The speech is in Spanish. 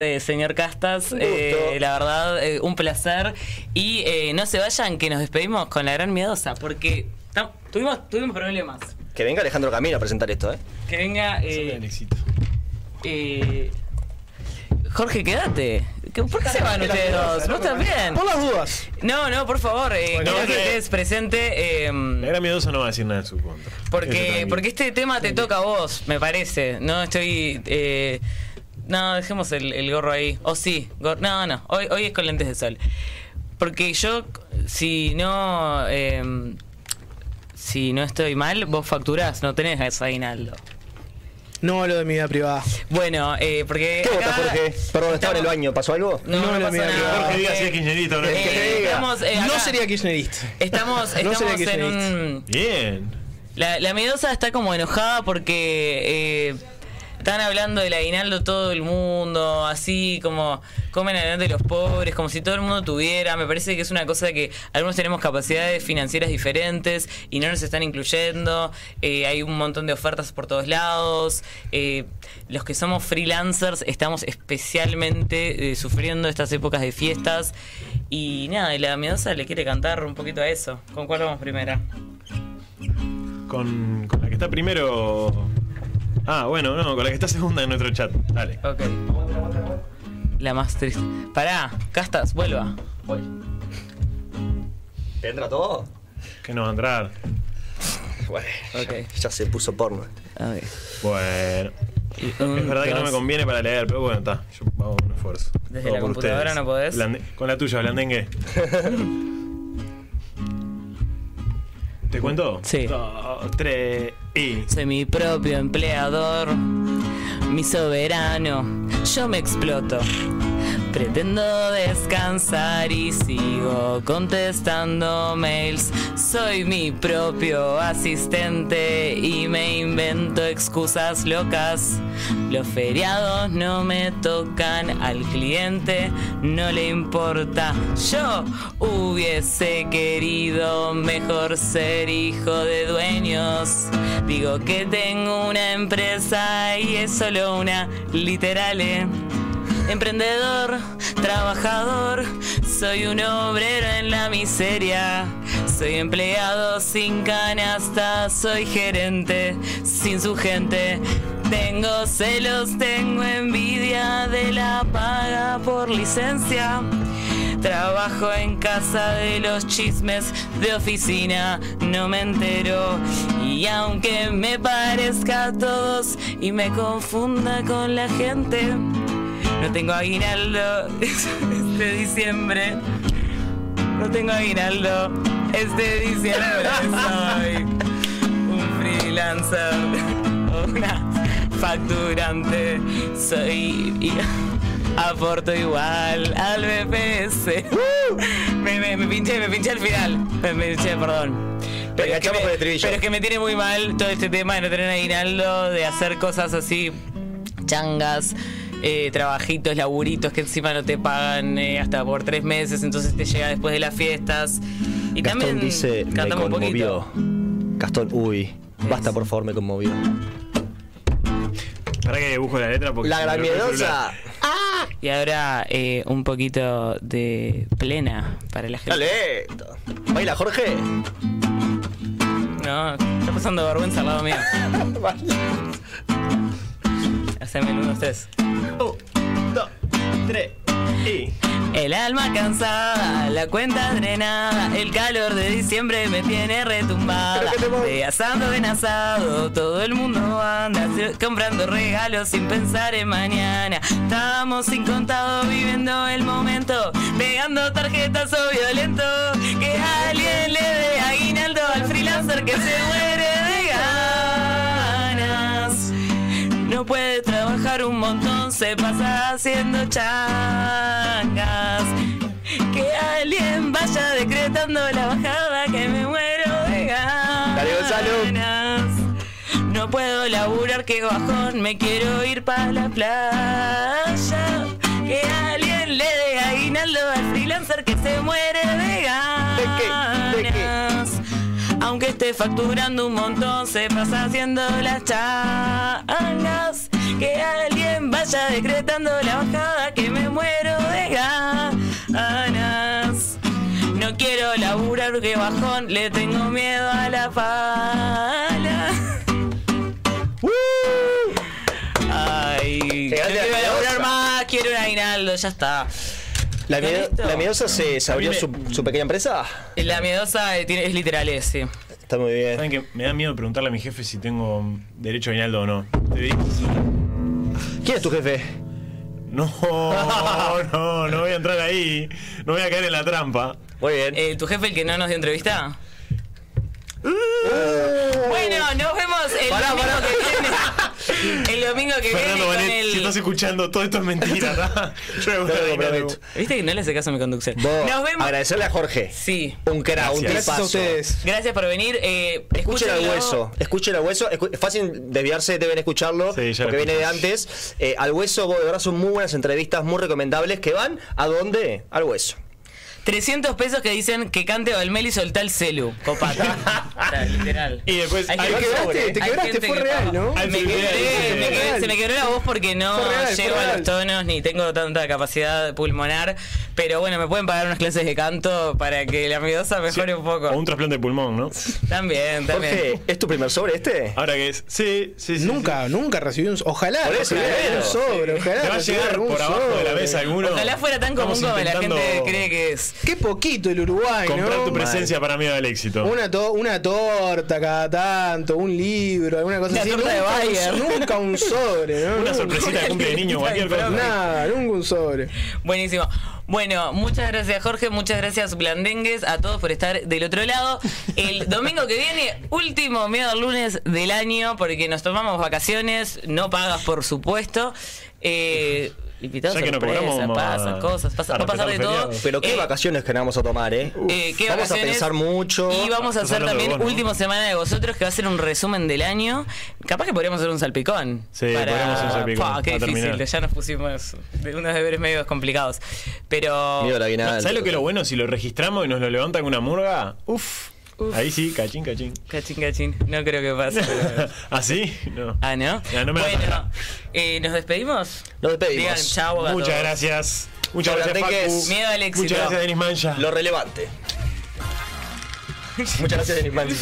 Eh, señor Castas, eh, la verdad, eh, un placer. Y eh, no se vayan, que nos despedimos con la gran miedosa, porque tuvimos, tuvimos problemas. Que venga Alejandro Camino a presentar esto, ¿eh? Que venga. eh, eh, Jorge, quédate. ¿Qué- ¿Por qué se van ustedes dos? ¿Vos también? Por las dudas. No, no, por favor, eh, Bueno, quiero que estés presente. eh, La gran miedosa no va a decir nada en su contra. Porque, porque este tema te toca a vos, me parece. No estoy. eh, no, dejemos el, el gorro ahí. O sí, gor- no, no. Hoy, hoy es con lentes de sol. Porque yo, si no. eh, si no estoy mal, vos facturás, no tenés aguinaldo. No lo de mi vida privada. Bueno, eh, porque. ¿Qué vota acá- Jorge? Perdón, estaba en el baño, ¿pasó algo? No, no, No, nada. Jorge diga si es kirchnerista o no. eh, que diga. estamos, eh, no sería kirchnerista. Estamos, No estamos sería en kirchnerista. un. Bien. La, la miedosa está como enojada porque eh, están hablando del aguinaldo todo el mundo, así como comen adelante los pobres, como si todo el mundo tuviera. Me parece que es una cosa que algunos tenemos capacidades financieras diferentes y no nos están incluyendo. Eh, hay un montón de ofertas por todos lados. Eh, los que somos freelancers estamos especialmente eh, sufriendo estas épocas de fiestas. Y nada, la miedosa le quiere cantar un poquito a eso. ¿Con cuál vamos primera? Con, con la que está primero. Ah, bueno, no, con la que está segunda en nuestro chat. Dale. Ok. La más triste. Pará, Castas, vuelva. Voy. ¿Entra todo? Que no va a entrar. Bueno, Ok. ya se puso porno. Ok. Bueno. Un, Es verdad que no me conviene para leer, pero bueno, está. Yo hago un esfuerzo. Desde Todo la computadora no podés. Blande- con la tuya, blandengue. ¿Te cuento? Sí. Dos, tres y. Soy mi propio empleador, mi soberano. Yo me exploto. Pretendo descansar y sigo contestando mails. Soy mi propio asistente y me invento excusas locas. Los feriados no me tocan, al cliente no le importa. Yo hubiese querido mejor ser hijo de dueños. Digo que tengo una empresa y es solo una literal. Emprendedor, trabajador, soy un obrero en la miseria. Soy empleado sin canasta, soy gerente sin su gente. Tengo celos, tengo envidia de la paga por licencia. Trabajo en casa de los chismes de oficina, no me entero. Y aunque me parezca a todos y me confunda con la gente, no tengo aguinaldo este diciembre. No tengo aguinaldo este diciembre. Soy un freelancer, una facturante. Soy y aporto igual al BPS. Me, me, me pinché, me pinché al final. Me, me pinché, perdón. Pero es, que me, pero es que me tiene muy mal todo este tema de no tener aguinaldo, de hacer cosas así changas, eh, trabajitos, laburitos que encima no te pagan eh, hasta por tres meses, entonces te llega después de las fiestas. Y Gastón también dice, me conmovió. poquito. Gastón, uy, basta por favor, me conmovió. Para que busco la letra porque. La celular. Y ahora eh, un poquito de plena para la gente. Dale. Baila, Jorge. No, está pasando vergüenza al lado mío. Haceme uno, ustedes. Un, dos, tres y. El alma cansada, la cuenta drenada, el calor de diciembre me tiene retumbada. De asado en asado, todo el mundo anda comprando regalos sin pensar en mañana. Estamos incontados viviendo el momento, pegando tarjetas o violento. Que alguien le dé aguinaldo al freelancer que se muere de No puede trabajar un montón, se pasa haciendo changas. Que alguien vaya decretando la bajada que me muero de ganas. Dale, Gonzalo. No puedo laburar, que bajón, me quiero ir para la playa. Que alguien le dé aguinaldo al freelancer que se muere de ganas. Aunque esté facturando un montón, se pasa haciendo las changas. Que alguien vaya decretando la bajada que me muero de ganas. No quiero laburar porque bajón, le tengo miedo a la pala. Ay, no quiero la laburar más, quiero un aguinaldo, ya está. ¿La, miedosa se, se abrió su, pequeña empresa? La miedosa eh, es literal ese. Está muy bien. ¿Saben que me da miedo preguntarle a mi jefe si tengo derecho a aguinaldo o no? Te digo. ¿Quién es tu jefe? No, no, no voy a entrar ahí. No voy a caer en la trampa. Muy bien. Eh, ¿Tu jefe el que no nos dio entrevista? Bueno, nos vemos el Pará, domingo pará. que viene. Domingo que Fernando viene con el... si estás escuchando, todo esto es mentira, ¿verdad? Yo a No aguinaldo. comprometo. ¿Viste que no le hace caso a mi conducción? Vos, Nos vemos. agradecerle a Jorge. Sí. Un crack, un Gracias. Gracias a ustedes. Gracias por venir. Eh, Escuchen al hueso, escuchen al hueso. Escu- Es fácil desviarse, deben escucharlo. Sí, porque viene de antes. Eh, al hueso, vos, de verdad, son muy buenas entrevistas, muy recomendables. Que van a dónde? Al hueso. 300 pesos que dicen que cante Valmel y soltá el celu. Copate. O sea, literal. Y después. Hay hay- que- Te quebraste, te Hay quebraste, fue que real. ¿no? Me de- me quebré- se me quebró la voz porque no real, llego a los tonos ni tengo tanta capacidad pulmonar. Pero bueno, me pueden pagar unas clases de canto para que la miedosa mejore un poco. O un trasplante de pulmón, ¿no? También, también. Jorge, ¿es tu primer sobre este? Ahora que es. Sí, sí, sí. Nunca, nunca recibí un. Ojalá, Por eso, un sobre, ojalá. Te va a llegar por abajo de la mesa alguno. Ojalá fuera tan común como la gente cree que es. Qué poquito el Uruguay, Comprar ¿no? tu presencia para miedo al éxito. Una, to- una torta cada tanto, un libro, alguna cosa así. torta de nunca, Bayer. un, nunca un sobre, ¿no? Una Nunca. sorpresita de cumple de niño, cualquier cosa. Nada, nunca un sobre. Buenísimo. Bueno, muchas gracias Jorge, muchas gracias Blandengues, a todos por estar del otro lado. El domingo que viene, último miedo al lunes del año, porque nos tomamos vacaciones, no pagas por supuesto. Eh, invitados Ya que no sorpresa, a- pasan cosas, pasa- a va a pasar de todo. Pero qué Eh, vacaciones que nos vamos a tomar, ¿eh? eh, ¿qué vamos vacaciones? a pensar mucho. Y vamos a hacer también vos, ¿no? última semana de vosotros, que va a ser un resumen del año. Capaz que podríamos hacer un salpicón. Sí, podríamos hacer un salpicón, qué difícil, terminar. ya nos pusimos de unos deberes medio complicados. Pero. Miedo. ¿Sabes lo que es lo bueno? Si lo registramos y nos lo levantan con una murga, uff. Ahí sí, cachín, cachín. Cachín, cachín. No creo que pase. pero- ¿Así? No. ah, ¿no? Ya, no me la bueno, eh, ¿nos despedimos? Nos despedimos. Digan chau a Muchas todos. gracias. Muchas Chau, gracias. Facu. Miedo al éxito. Muchas gracias, Denis Mancha. Lo relevante. Muchas gracias, Denis Manzi.